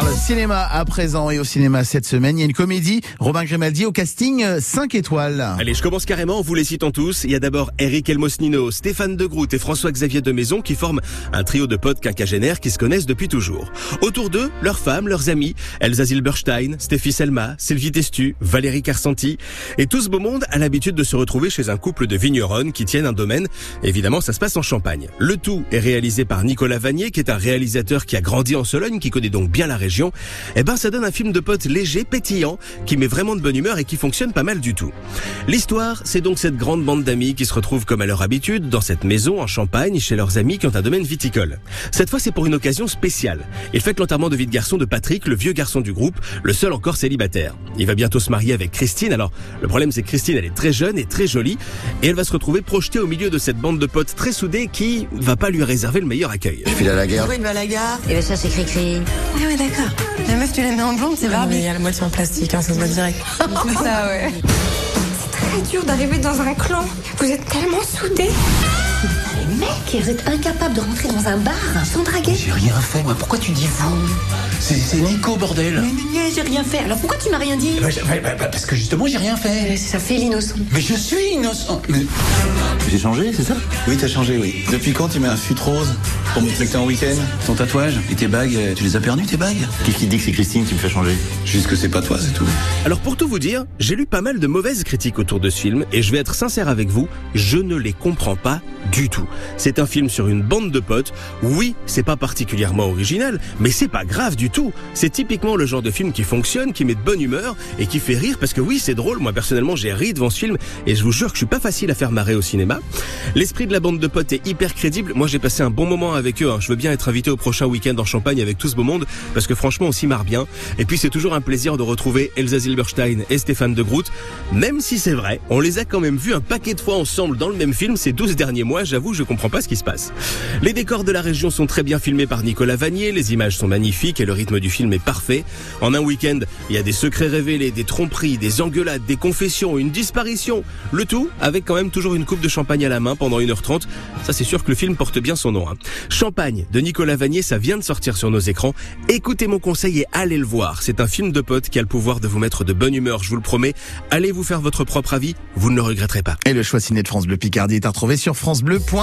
parle cinéma à présent et au cinéma cette semaine. Il y a une comédie, Robin Grimaldi au casting 5 étoiles. Allez, je commence carrément, vous les citons tous. Il y a d'abord Eric Elmosnino, Stéphane De Groot et François-Xavier de Maison qui forment un trio de potes quinquagénaires qui se connaissent depuis toujours. Autour d'eux, leurs femmes, leurs amis, Elsa Zilberstein, Stéphie Selma, Sylvie Testu, Valérie Carsanti. Et tout ce beau monde a l'habitude de se retrouver chez un couple de vignerons qui tiennent un domaine. Évidemment, ça se passe en Champagne. Le tout est réalisé par Nicolas Vanier, qui est un réalisateur qui a grandi en Sologne, qui connaît donc bien la région. Eh ben, ça donne un film de potes léger, pétillant, qui met vraiment de bonne humeur et qui fonctionne pas mal du tout. L'histoire, c'est donc cette grande bande d'amis qui se retrouvent comme à leur habitude dans cette maison en Champagne chez leurs amis qui ont un domaine viticole. Cette fois, c'est pour une occasion spéciale. Ils fêtent l'enterrement de vie de garçon de Patrick, le vieux garçon du groupe, le seul encore célibataire. Il va bientôt se marier avec Christine. Alors, le problème, c'est que Christine, elle est très jeune et très jolie et elle va se retrouver projetée au milieu de cette bande de potes très soudés qui va pas lui réserver le meilleur accueil. Je file à la guerre. Oui, il va à la gare. Et ben ça c'est cri-cri. Ah ouais, d'accord. La meuf, tu la mets en blonde, c'est Barbie. Il y a la moitié en plastique, hein, ça se voit direct. ça, ouais. très dur d'arriver dans un clan. Vous êtes tellement soudés. Les mecs, vous êtes incapables de rentrer dans un bar sans draguer. J'ai rien fait, moi. Pourquoi tu dis vous? C'est Nico, bordel. Mais, mais, mais, j'ai rien fait. Alors pourquoi tu m'as rien dit Bah, bah, bah, bah, parce que justement, j'ai rien fait. Ça fait l'innocent. Mais je suis innocent. Mais... J'ai changé, c'est ça Oui, t'as changé, oui. Depuis quand tu mets un fut rose pour me traiter en week-end Ton tatouage et tes bagues, euh, tu les as perdus, tes bagues Qu'est-ce qui dit que c'est Christine qui me fait changer Juste que c'est pas toi, c'est tout. Alors pour tout vous dire, j'ai lu pas mal de mauvaises critiques autour de ce film et je vais être sincère avec vous, je ne les comprends pas du tout. C'est un film sur une bande de potes. Oui, c'est pas particulièrement original, mais c'est pas grave du tout. C'est typiquement le genre de film qui fonctionne, qui met de bonne humeur et qui fait rire parce que oui, c'est drôle. Moi personnellement, j'ai ri devant ce film et je vous jure que je suis pas facile à faire marrer au cinéma. L'esprit de la bande de potes est hyper crédible. Moi, j'ai passé un bon moment avec eux. hein. Je veux bien être invité au prochain week-end en Champagne avec tout ce beau monde parce que franchement, on s'y marre bien. Et puis, c'est toujours un plaisir de retrouver Elsa Zilberstein et Stéphane de Groot. Même si c'est vrai, on les a quand même vus un paquet de fois ensemble dans le même film ces 12 derniers mois. J'avoue, je comprends pas ce qui se passe. Les décors de la région sont très bien filmés par Nicolas Vanier. Les images sont magnifiques et le rythme du film est parfait. En un week-end, il y a des secrets révélés, des tromperies, des engueulades, des confessions, une disparition. Le tout avec quand même toujours une coupe de champagne à la main pendant 1h30. Ça, c'est sûr que le film porte bien son nom. hein. Champagne de Nicolas Vanier, ça vient de sortir sur nos écrans. Écoutez mon conseil et allez le voir. C'est un film de potes qui a le pouvoir de vous mettre de bonne humeur, je vous le promets. Allez vous faire votre propre avis, vous ne le regretterez pas. Et le choix ciné de France Bleu Picardie est à retrouver sur francebleu.fr.